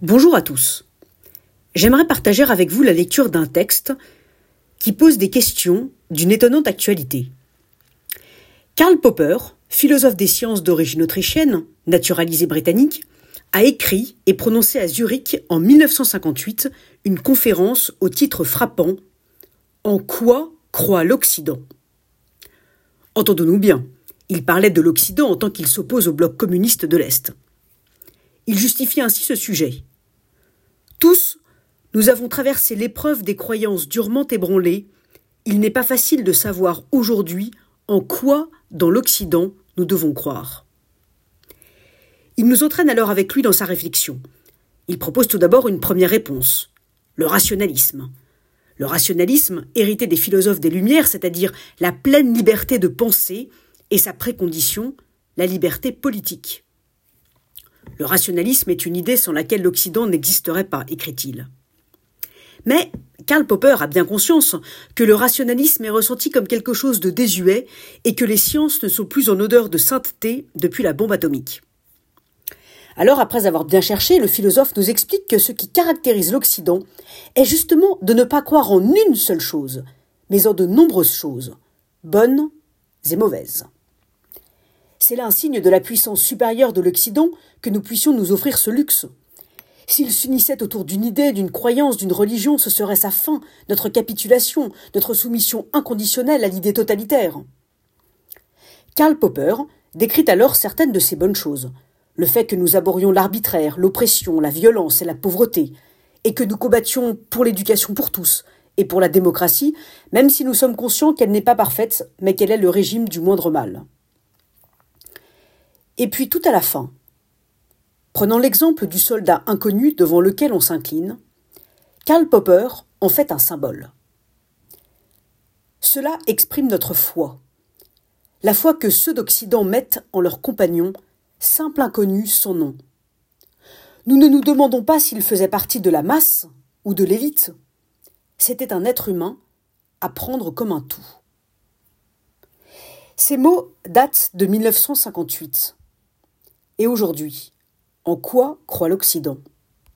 Bonjour à tous. J'aimerais partager avec vous la lecture d'un texte qui pose des questions d'une étonnante actualité. Karl Popper, philosophe des sciences d'origine autrichienne, naturalisé britannique, a écrit et prononcé à Zurich en 1958 une conférence au titre frappant En quoi croit l'Occident? Entendons-nous bien, il parlait de l'Occident en tant qu'il s'oppose au bloc communiste de l'Est. Il justifie ainsi ce sujet. Tous, nous avons traversé l'épreuve des croyances durement ébranlées. Il n'est pas facile de savoir aujourd'hui en quoi, dans l'Occident, nous devons croire. Il nous entraîne alors avec lui dans sa réflexion. Il propose tout d'abord une première réponse le rationalisme. Le rationalisme, hérité des philosophes des Lumières, c'est-à-dire la pleine liberté de penser, et sa précondition, la liberté politique. Le rationalisme est une idée sans laquelle l'Occident n'existerait pas, écrit-il. Mais Karl Popper a bien conscience que le rationalisme est ressenti comme quelque chose de désuet et que les sciences ne sont plus en odeur de sainteté depuis la bombe atomique. Alors, après avoir bien cherché, le philosophe nous explique que ce qui caractérise l'Occident est justement de ne pas croire en une seule chose, mais en de nombreuses choses, bonnes et mauvaises. C'est là un signe de la puissance supérieure de l'Occident que nous puissions nous offrir ce luxe. S'il s'unissait autour d'une idée, d'une croyance, d'une religion, ce serait sa fin, notre capitulation, notre soumission inconditionnelle à l'idée totalitaire. Karl Popper décrit alors certaines de ces bonnes choses. Le fait que nous aborions l'arbitraire, l'oppression, la violence et la pauvreté, et que nous combattions pour l'éducation pour tous et pour la démocratie, même si nous sommes conscients qu'elle n'est pas parfaite, mais qu'elle est le régime du moindre mal. Et puis tout à la fin, prenant l'exemple du soldat inconnu devant lequel on s'incline, Karl Popper en fait un symbole. Cela exprime notre foi, la foi que ceux d'Occident mettent en leur compagnon, simple inconnu, son nom. Nous ne nous demandons pas s'il faisait partie de la masse ou de l'élite. C'était un être humain à prendre comme un tout. Ces mots datent de 1958. Et aujourd'hui, en quoi croit l'Occident?